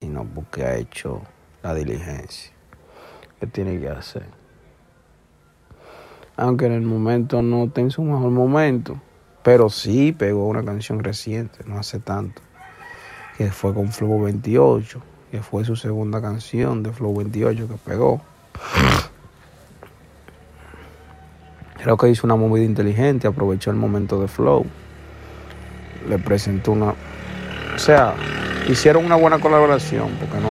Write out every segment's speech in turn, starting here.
y no porque ha hecho la diligencia que tiene que hacer. Aunque en el momento no esté en su mejor momento, pero sí pegó una canción reciente, no hace tanto, que fue con Flow 28, que fue su segunda canción de Flow 28 que pegó. Creo que hizo una movida inteligente, aprovechó el momento de Flow, le presentó una... O sea, hicieron una buena colaboración.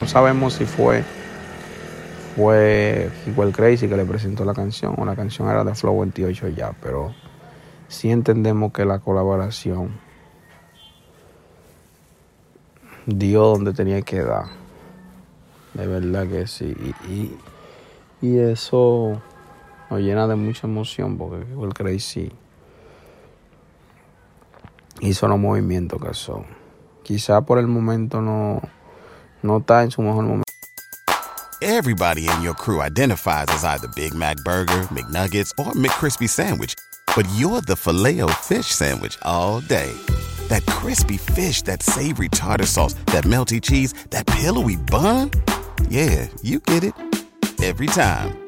No sabemos si fue fue igual Crazy que le presentó la canción o la canción era de Flow 28 ya, pero sí entendemos que la colaboración dio donde tenía que dar. De verdad que sí. Y, y, eso nos llena de mucha emoción porque igual Crazy hizo los movimientos que son. Quizá por el momento no no está en su mejor momento. Everybody in your crew identifies as either Big Mac Burger, McNuggets, or McCrispy Sandwich. But you're the filet fish Sandwich all day. That crispy fish, that savory tartar sauce, that melty cheese, that pillowy bun. Yeah, you get it. Every time.